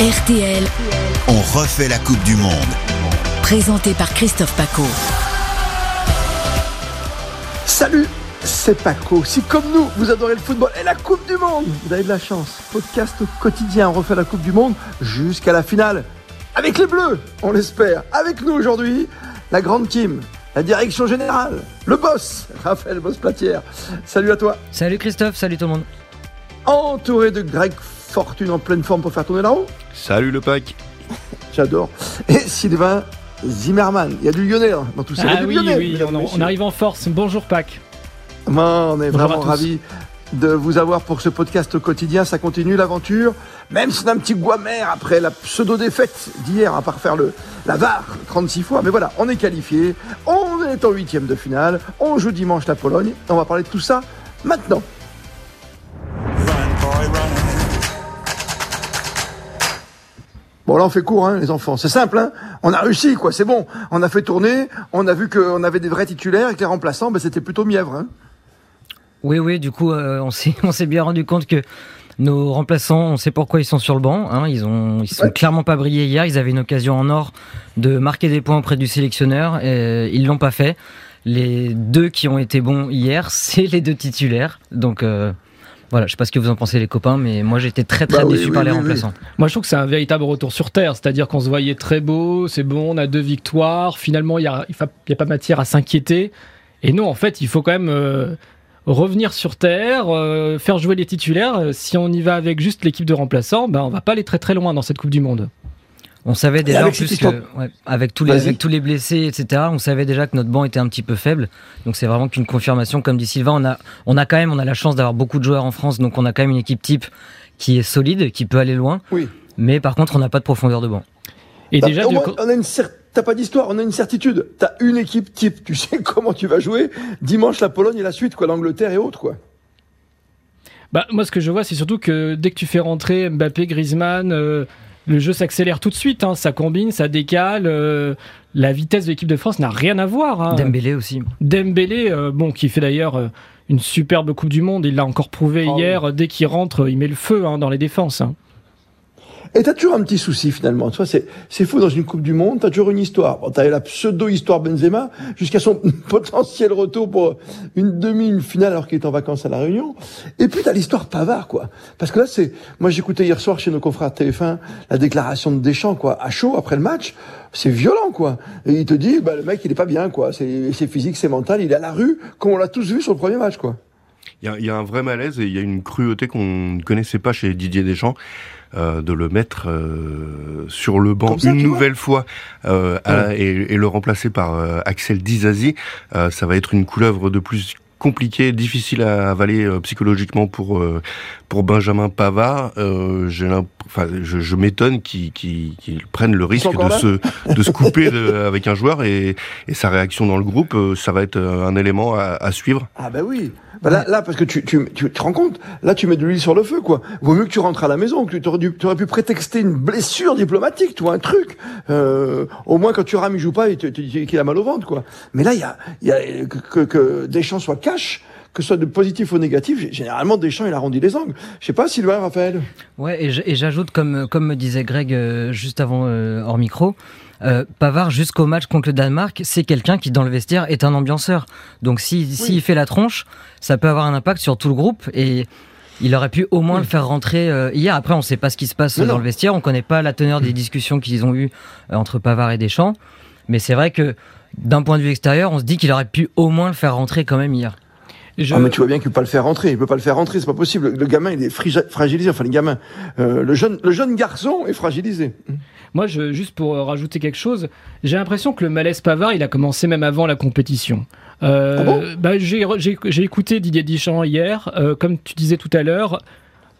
RTL, On refait la Coupe du Monde. présenté par Christophe Paco. Salut, c'est Paco. Si comme nous, vous adorez le football et la Coupe du Monde, vous avez de la chance. Podcast quotidien, on refait la Coupe du Monde jusqu'à la finale. Avec les Bleus, on l'espère. Avec nous aujourd'hui, la grande team, la direction générale, le boss, Raphaël Boss-Platière. Salut à toi. Salut Christophe, salut tout le monde. Entouré de Greg Fortune en pleine forme pour faire tourner la roue. Salut le pack J'adore. Et Sylvain Zimmerman. Il y a du lyonnais hein, dans tout ça. Il y a Ah du oui, lyonnais, oui, on, on arrive en force. Bonjour Pâques. Bon, on est Bonjour vraiment ravis de vous avoir pour ce podcast quotidien. Ça continue l'aventure, même si c'est un petit goût amer après la pseudo-défaite d'hier, à part faire le, la VAR 36 fois. Mais voilà, on est qualifié, on est en huitième de finale, on joue dimanche la Pologne. On va parler de tout ça maintenant. Bon là on fait court hein, les enfants, c'est simple hein. On a réussi quoi, c'est bon. On a fait tourner, on a vu qu'on avait des vrais titulaires et que les remplaçants, ben, c'était plutôt mièvre. Hein. Oui, oui, du coup, euh, on s'est on s'est bien rendu compte que nos remplaçants, on sait pourquoi ils sont sur le banc. Hein, ils ont ils sont Ouais. clairement pas brillé hier. Ils avaient une occasion en or de marquer des points auprès du sélectionneur. Et ils l'ont pas fait. Les deux qui ont été bons hier, c'est les deux titulaires. Donc euh, voilà, je sais pas ce que vous en pensez les copains, mais moi j'étais très très Bah déçu oui, par les oui, oui. remplaçants. Moi, je trouve que c'est un véritable retour sur terre. C'est-à-dire qu'on se voyait très beau, c'est bon, on a deux victoires. Finalement, il n'y a, y a pas matière à s'inquiéter. Et non, en fait, il faut quand même euh, revenir sur terre, euh, faire jouer les titulaires. Euh, Si on y va avec juste l'équipe de remplaçants, ben, on va pas aller très très loin dans cette Coupe du Monde. On savait déjà avec en plus que, ouais, avec tous les avec tous les blessés etc on savait déjà que notre banc était un petit peu faible donc c'est vraiment qu'une confirmation comme dit Sylvain on a on a quand même on a la chance d'avoir beaucoup de joueurs en France donc on a quand même une équipe type qui est solide qui peut aller loin Oui. mais par contre on n'a pas de profondeur de banc Et Bah, déjà, au de- moins, on a une T'as pas d'histoire, on a une certitude. T'as une équipe type, tu sais comment tu vas jouer. Dimanche, la Pologne et la suite, quoi, l'Angleterre et autres, quoi. Bah, moi, ce que je vois, c'est surtout que dès que tu fais rentrer Mbappé, Griezmann, euh, le jeu s'accélère tout de suite. hein. ça combine, ça décale. euh, la vitesse de l'équipe de France n'a rien à voir. hein. Dembélé aussi Dembélé, euh, bon, qui fait d'ailleurs euh, une superbe Coupe du Monde. Il l'a encore prouvé Oh hier. Dès qu'il rentre, il met le feu hein, dans les défenses. Et t'as toujours un petit souci, finalement. Tu c'est, c'est fou dans une Coupe du Monde, t'as toujours une histoire. Bon, t'as la pseudo-histoire Benzema, jusqu'à son potentiel retour pour une demi, une finale, alors qu'il est en vacances à La Réunion. Et puis t'as l'histoire Pavard, quoi. Parce que là, c'est, moi, j'écoutais hier soir chez nos confrères de TF1 la déclaration de Deschamps, quoi, à chaud, après le match. C'est violent, quoi. Et il te dit, bah, le mec, il est pas bien, quoi. C'est, c'est physique, c'est mental, il est à la rue, comme on l'a tous vu sur le premier match, quoi. Il y, a- il y a un vrai malaise et il y a une cruauté qu'on ne connaissait pas chez Didier Deschamps. euh, de le mettre euh, sur le banc ça, une nouvelle fois euh, à- et, et le remplacer par Axel Dizazi, ça va être une couleuvre de plus compliquée, difficile à avaler euh, psychologiquement pour euh, pour Benjamin Pavard. Euh, enfin, je, je m'étonne qu'il qu'il qu'il prenne le risque de se de se couper de- avec un joueur et, et sa réaction dans le groupe, euh, ça va être euh, un élément à, à suivre. Ah bah oui. Bah là, là, parce que tu, tu, tu te rends compte, là tu mets de l'huile sur le feu, quoi. Vaut mieux que tu rentres à la maison, que tu aurais, dû, tu aurais pu prétexter une blessure diplomatique, tu vois, un truc. Euh, au moins quand tu rames, il joue pas, et tu, tu dis qu'il a mal au ventre, quoi. Mais là, il y a, il y a que, que, que Deschamps soit que ce soit de positif ou négatif, généralement Deschamps il arrondit les angles. Je sais pas, Sylvain, Raphaël. Ouais, et j'ajoute, comme, comme me disait Greg euh, juste avant euh, hors micro, euh, Pavard jusqu'au match contre le Danemark, c'est quelqu'un qui dans le vestiaire est un ambianceur. Donc si s'il fait la tronche, ça peut avoir un impact sur tout le groupe et il aurait pu au moins le faire rentrer euh, hier. Après, on sait pas ce qui se passe dans non. le vestiaire, on connaît pas la teneur des discussions qu'ils ont eues euh, entre Pavard et Deschamps, mais c'est vrai que d'un point de vue extérieur, on se dit qu'il aurait pu au moins le faire rentrer quand même hier. Je- Ah mais tu vois bien qu'il peut pas le faire rentrer, il peut pas le faire rentrer, c'est pas possible. Le gamin il est fragilisé, enfin le gamin, euh, le jeune, le jeune garçon est fragilisé. Moi, je, juste pour euh, rajouter quelque chose, j'ai l'impression que le malaise Pavard, il a commencé même avant la compétition. Euh, Ah bon? bah, j'ai, j'ai- j'ai écouté Didier Deschamps hier, euh, comme tu disais tout à l'heure,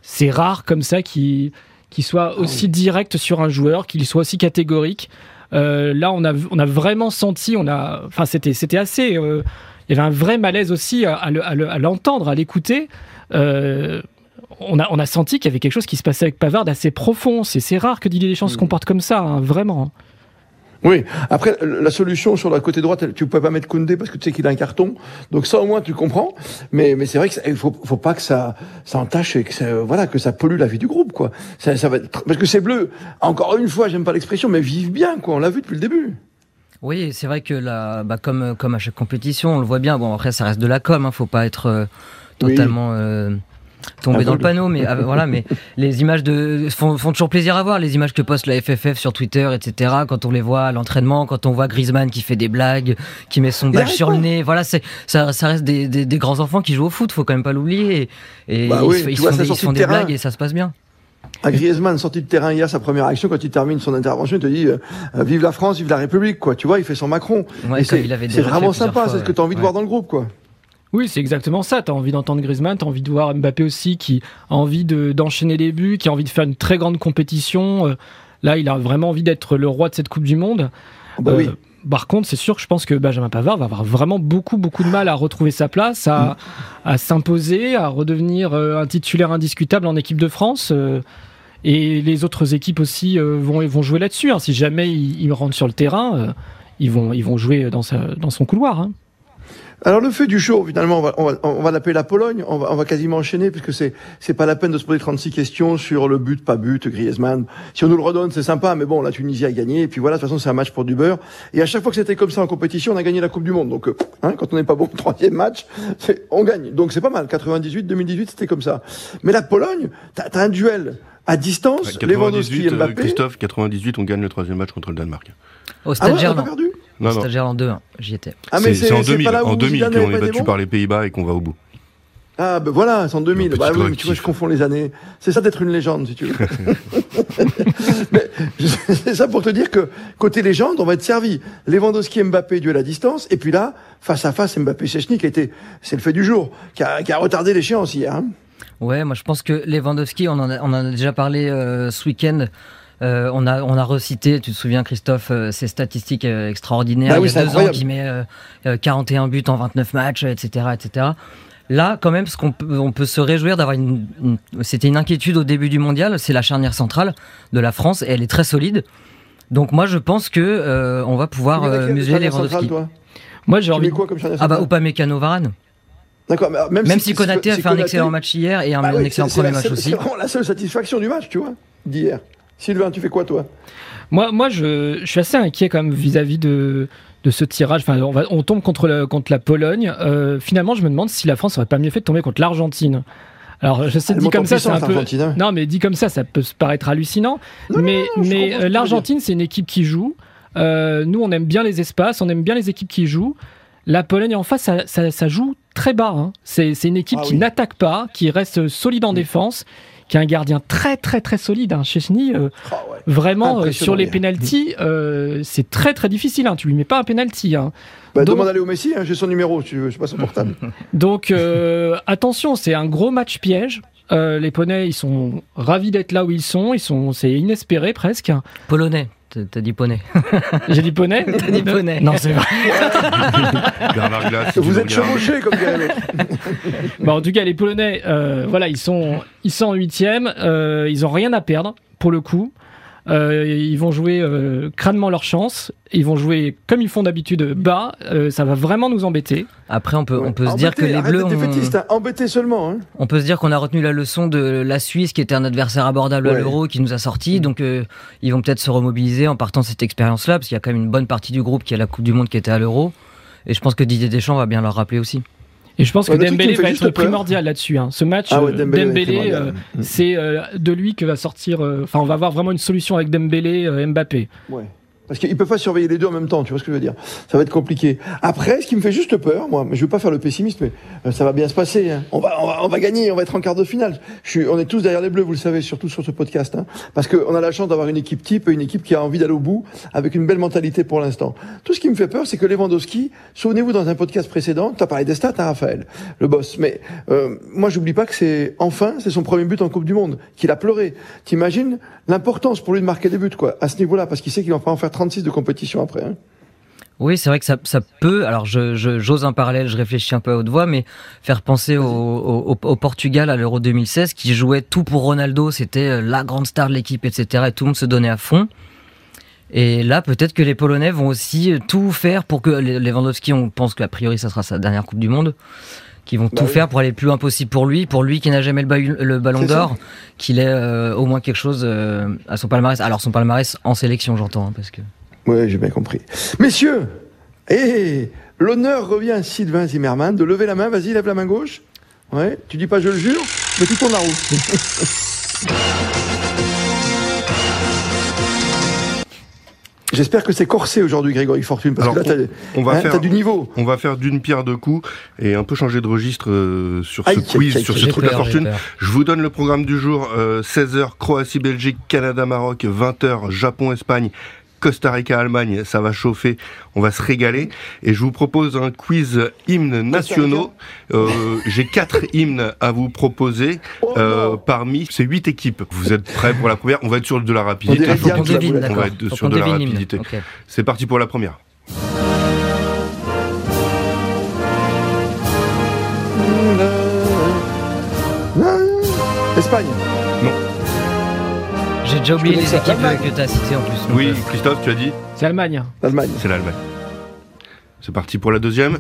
c'est rare comme ça qu'il, qu'il soit aussi direct sur un joueur, qu'il soit aussi catégorique. Euh, là, on a, on a vraiment senti, on a, enfin, c'était, c'était assez. euh, il y avait un vrai malaise aussi à, à le- à le- à l'entendre, à l'écouter. Euh, on a, on a senti qu'il y avait quelque chose qui se passait avec Pavard d'assez profond. C'est, c'est rare que Didier Deschamps se comporte comme ça, hein, vraiment. Oui. Après, la solution sur la côté droite, tu peux pas mettre Koundé parce que tu sais qu'il a un carton. Donc ça, au moins, tu comprends. Mais, mais c'est vrai qu'il faut, faut pas que ça, ça entache et que ça, voilà, que ça pollue la vie du groupe, quoi. Ça, ça va être, parce que c'est bleu. Encore une fois, j'aime pas l'expression, mais vivent bien, quoi. On l'a vu depuis le début. Oui, c'est vrai que là, bah, comme, comme à chaque compétition, on le voit bien. Bon, après, ça reste de la com, hein, faut pas être euh, totalement. Euh, tomber dans le panneau, mais ah, voilà, mais les images de font, font, toujours plaisir à voir. Les images que poste la FFF sur Twitter, etc. Quand on les voit à l'entraînement, quand on voit Griezmann qui fait des blagues, qui met son badge sur le nez, voilà, c'est ça, ça reste des, des, des, grands enfants qui jouent au foot. Faut quand même pas l'oublier. Et, bah ils, oui, ils, vois, font, des, ils font des terrain. blagues et ça se passe bien. À Griezmann, sorti de terrain hier, sa première action, quand il termine son intervention, il te dit euh, Vive la France, vive la République, quoi. Tu vois, il fait son Macron. Ouais, c'est vraiment sympa, c'est ce que tu as envie ouais. de voir dans le groupe, quoi. Oui, c'est exactement ça. Tu as envie d'entendre Griezmann, tu as envie de voir Mbappé aussi qui a envie d'enchaîner les buts, qui a envie de faire une très grande compétition. Euh, là, il a vraiment envie d'être le roi de cette Coupe du Monde. Oh bah Euh, oui. Par contre, c'est sûr que je pense que Benjamin Pavard va avoir vraiment beaucoup, beaucoup de mal à retrouver sa place, à, à s'imposer, à redevenir euh, un titulaire indiscutable en équipe de France. euh, et les autres équipes aussi euh, vont, vont jouer là-dessus. hein. Si jamais il, il rentre sur le terrain, euh, ils, vont, ils vont jouer dans, sa, dans son couloir. Alors le fait du show, finalement, on va, on va, on va l'appeler la Pologne. On va, on va quasiment enchaîner puisque c'est c'est pas la peine de se poser 36 questions sur le but, pas but, Griezmann. Si on nous le redonne, c'est sympa, mais bon, la Tunisie a gagné. Et puis voilà, de toute façon, c'est un match pour du beurre. Et à chaque fois que c'était comme ça en compétition, on a gagné la Coupe du Monde. Donc, euh, hein, quand on n'est pas bon au troisième match, c'est- on gagne. Donc c'est pas mal. 98, 2018, c'était comme ça. Mais la Pologne, t'as as un duel à distance, Ouais, Lewandowski 98, et euh, Mbappé. Christophe, 98, on gagne le troisième match contre le Danemark. Au ah Stade ouais, on a perdu? Non, non. Stade Gerland 2, j'y étais. Ah mais c'est en c'est 2000, pas là où en 2000 Zidane qu'on est battu par les Pays-Bas et qu'on va au bout. Ah ben voilà, c'est en 2000. Un petit Bah oui, mais tu vois, je confonds les années. C'est ça d'être une légende, si tu veux. mais c'est ça pour te dire que côté légende, on va être servi. Lewandowski, Mbappé, duel à distance, et puis là, face à face, Mbappé, a été, c'est le fait du jour, qui a, qui a retardé l'échéance hier. Hein. Ouais, moi je pense que Lewandowski, on en a, on en a déjà parlé euh, ce week-end. Euh, on a on a recité, tu te souviens Christophe, euh, ses statistiques euh, extraordinaires. Bah oui, Il y a deux ans, qui met euh, euh, 41 buts en 29 matchs, etc., etc. Là, quand même, ce qu'on peut, on peut se réjouir d'avoir une, une- c'était une inquiétude au début du mondial, c'est la charnière centrale de la France et elle est très solide. Donc moi, je pense que euh, on va pouvoir euh, museler centrale, toi? Moi, j'ai envie. mets quoi comme Ah bah Upamecano Varane. D'accord, même, Même si Konaté a si fait un excellent match hier et un, Bah un oui, excellent premier match seule- aussi. C'est vraiment la seule satisfaction du match, tu vois, d'hier. Sylvain, tu fais quoi, toi? Moi, moi je, je suis assez inquiet quand même vis-à-vis de, de ce tirage. Enfin, on, va, on tombe contre, le- contre la Pologne. Euh, finalement, je me demande si la France aurait pas mieux fait de tomber contre l'Argentine. Alors, je sais, Elle dit comme ça, c'est un puissance, peu. l'Argentine. Non, mais dit comme ça, ça peut se paraître hallucinant. Non, mais non, non, euh, l'Argentine, c'est une équipe qui joue. Euh, nous, on aime bien les espaces, on aime bien les équipes qui jouent. La Pologne en face, ça, ça- ça joue très bas. hein. C'est une équipe Ah qui oui. N'attaque pas, qui reste solide en défense, qui a un gardien très très très solide. Hein. Chesney, euh, ouais. Vraiment, euh, sur les pénalties, euh, c'est très très difficile. Hein. Tu lui mets pas un pénalty. Hein. Bah, Donc- demande à Léo Messi, hein, j'ai son numéro, tu veux, je sais pas son portable. Donc euh, attention, c'est un gros match piège. Euh, les poneys, ils sont ravis d'être là où ils sont. Ils sont, c'est inespéré presque. Polonais. T'as dit poney. J'ai dit poney. T'as dit poney. Non, c'est vrai. Bernard Glass, Vous êtes chevauchés, comme dirait l'autre. Bon, en tout cas, les Polonais, euh, voilà, ils sont, ils sont en huitième. Euh, ils ont rien à perdre pour le coup. Euh, ils vont jouer euh, crânement leur chance. Ils vont jouer comme ils font d'habitude bas. Euh, ça va vraiment nous embêter. Après, on peut, on peut se dire que les Bleus défaitiste, hein. embêté seulement. Hein. on peut se dire qu'on a retenu la leçon de la Suisse, qui était un adversaire abordable à l'Euro, qui nous a sortis. Donc, euh, ils vont peut-être se remobiliser en partant de cette expérience-là, parce qu'il y a quand même une bonne partie du groupe qui a la Coupe du Monde qui était à l'Euro. Et je pense que Didier Deschamps va bien leur rappeler aussi. Et je pense que truc qui Dembélé va être primordial là-dessus. hein. Ce match, Ah ouais, euh, Dembélé, euh, Mm. c'est euh, de lui que va sortir. euh, Enfin, on va avoir vraiment une solution avec Dembélé, euh, Mbappé. Ouais. Parce qu'ils peuvent pas surveiller les deux en même temps, tu vois ce que je veux dire Ça va être compliqué. Après, ce qui me fait juste peur, moi, mais je veux pas faire le pessimiste, mais euh, ça va bien se passer. hein. On, va, on, va, on va gagner, on va être en quart de finale. Je suis, on est tous derrière les Bleus, vous le savez, surtout sur ce podcast. Hein, parce qu'on a la chance d'avoir une équipe type une équipe qui a envie d'aller au bout, avec une belle mentalité pour l'instant. Tout ce qui me fait peur, c'est que Lewandowski, souvenez-vous dans un podcast précédent, tu as parlé des stats, hein, Raphaël, le boss, mais euh, moi j'oublie pas que c'est enfin, c'est son premier but en Coupe du Monde, qu'il a pleuré. T'imagines l'importance pour lui de marquer des buts, quoi, à ce niveau-là, parce qu'il sait qu'il va pas en faire 36 de compétition après. Hein. Oui, c'est vrai que ça, ça peut. Alors, je, je- j'ose un parallèle, je réfléchis un peu à haute voix, mais faire penser au, au, Portugal à l'Euro 2016, qui jouait tout pour Ronaldo, c'était euh, la grande star de l'équipe, etc. Et tout le monde se donnait à fond. Et là, peut-être que les Polonais vont aussi tout faire pour que Lewandowski, on pense qu'a priori, ça sera sa dernière Coupe du Monde, qui vont Bah tout oui. faire pour aller le plus impossible pour lui, pour lui qui n'a jamais le, ba- le ballon d'or, qu'il ait euh, au moins quelque chose euh, à son palmarès. Alors son palmarès en sélection, j'entends, hein, parce que. Oui, j'ai bien compris. Messieurs, et l'honneur revient à Sylvain Zimmermann de lever la main. Vas-y, lève la main gauche. Ouais, tu dis pas je le jure, mais tu tournes la roue. J'espère que c'est corsé aujourd'hui, Grégory Fortune, parce Alors, que là, t'as, On va hein, faire t'as du niveau. On va faire d'une pierre deux coups et un peu changer de registre euh, sur Aïe, ce quiz, aïe, sur ce truc peur, j'ai fortune. Je vous donne le programme du jour. euh, 16h, Croatie-Belgique, Canada-Maroc, 20h, Japon-Espagne, Costa Rica-Allemagne. Ça va chauffer, on va se régaler. Et je vous propose un quiz hymnes nationaux. Euh, J'ai quatre hymnes à vous proposer Oh euh, parmi ces huit équipes. Vous êtes prêts pour la première? On va être sur de la rapidité. devine, On va être sur de la rapidité. C'est parti pour la première. Espagne. J'ai déjà oublié les équipes L'Allemagne. que tu as citées en plus. Oui, euh, Christophe, tu as dit C'est Allemagne. L'Allemagne. C'est l'Allemagne. C'est parti pour la deuxième.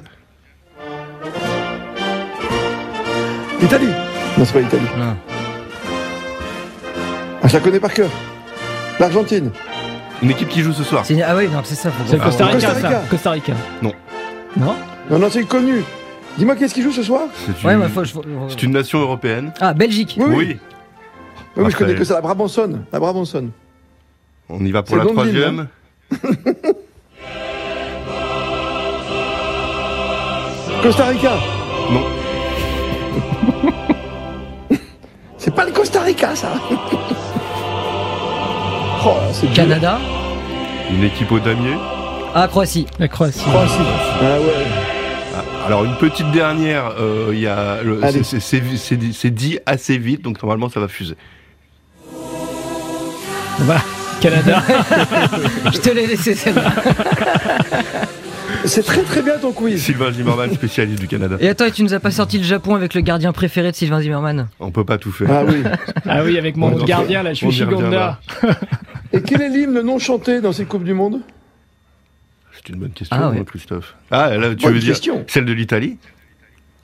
Italie. Non, c'est pas l'Italie. non. Ah, je la connais par cœur. L'Argentine. Une équipe qui joue ce soir. C'est- Ah oui, donc c'est ça. Faut C'est qu'on- Costa Rica, Costa Rica. ça. Costa Rica. Non. Non Non, non, c'est connu. Dis-moi qu'est-ce qui joue ce soir? C'est Ouais, une, mais faut, faut- c'est une nation européenne. Ah, Belgique. Oui, oui. Je connais que ça, la Brabançonne. La Brabançonne. On y va pour la troisième. Costa Rica. Non. C'est pas le Costa Rica, ça. oh, c'est dur. Canada. Une équipe au damier. Ah, Croatie. La Croatie. Croatie. Ah ouais. Ah, Alors une petite dernière. euh, c'est dit assez vite, donc normalement ça va fuser. Voilà. Canada. Je te l'ai laissé celle-là. C'est très très bien ton quiz. Sylvain Zimmermann, spécialiste du Canada. Et attends, et tu nous as pas sorti le Japon avec le gardien préféré de Sylvain Zimmerman On peut pas tout faire. Ah oui. ah oui, avec mon On en- gardien, là, on y Shuichi reviendra. Gonda. Et quel est l'hymne non chanté dans cette Coupe du Monde? C'est une bonne question, Ah ouais. Christophe. Ah là, tu Bonne veux dire question. celle de l'Italie?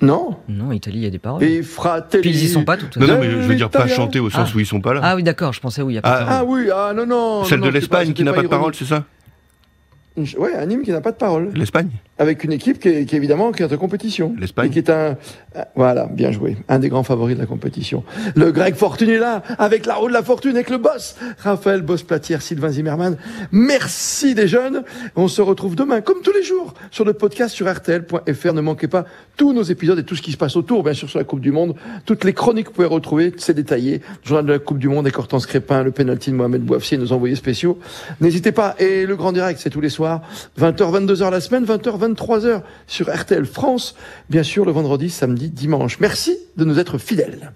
Non. Non, Italie, il y a des paroles. Et Fratelli. Puis ils y sont pas toutes. Non, non, mais je veux dire pas chanter au sens Ah. où ils sont pas là. Ah oui, d'accord, je pensais oui, il y a pas de Ah, paroles. Ah oui, ah non, non. Celle non, de pas- l'Espagne qui n'a pas de ironique. parole, c'est ça Ouais, un hymne qui n'a pas de parole. L'Espagne Avec une équipe qui est, qui est évidemment qui est en compétition. L'Espagne. Et qui est un. euh, Voilà, bien joué. Un des grands favoris de la compétition. Le Greg Fortune est là, avec la roue de la fortune, avec le boss. Raphaël Boss-Platière, Sylvain Zimmermann. Merci des jeunes. On se retrouve demain, comme tous les jours, sur le podcast sur RTL.fr. Ne manquez pas tous nos épisodes et tout ce qui se passe autour, bien sûr, sur la Coupe du Monde. Toutes les chroniques que vous pouvez retrouver, c'est détaillé. Le journal de la Coupe du Monde avec Hortense Crépin, le penalty de Mohamed Bouafsi et nos envoyés spéciaux. N'hésitez pas. Et le grand direct, c'est tous les soirs. 20h, 22h la semaine, 20h, 23h sur RTL France. Bien sûr, le vendredi, samedi, dimanche. Merci de nous être fidèles.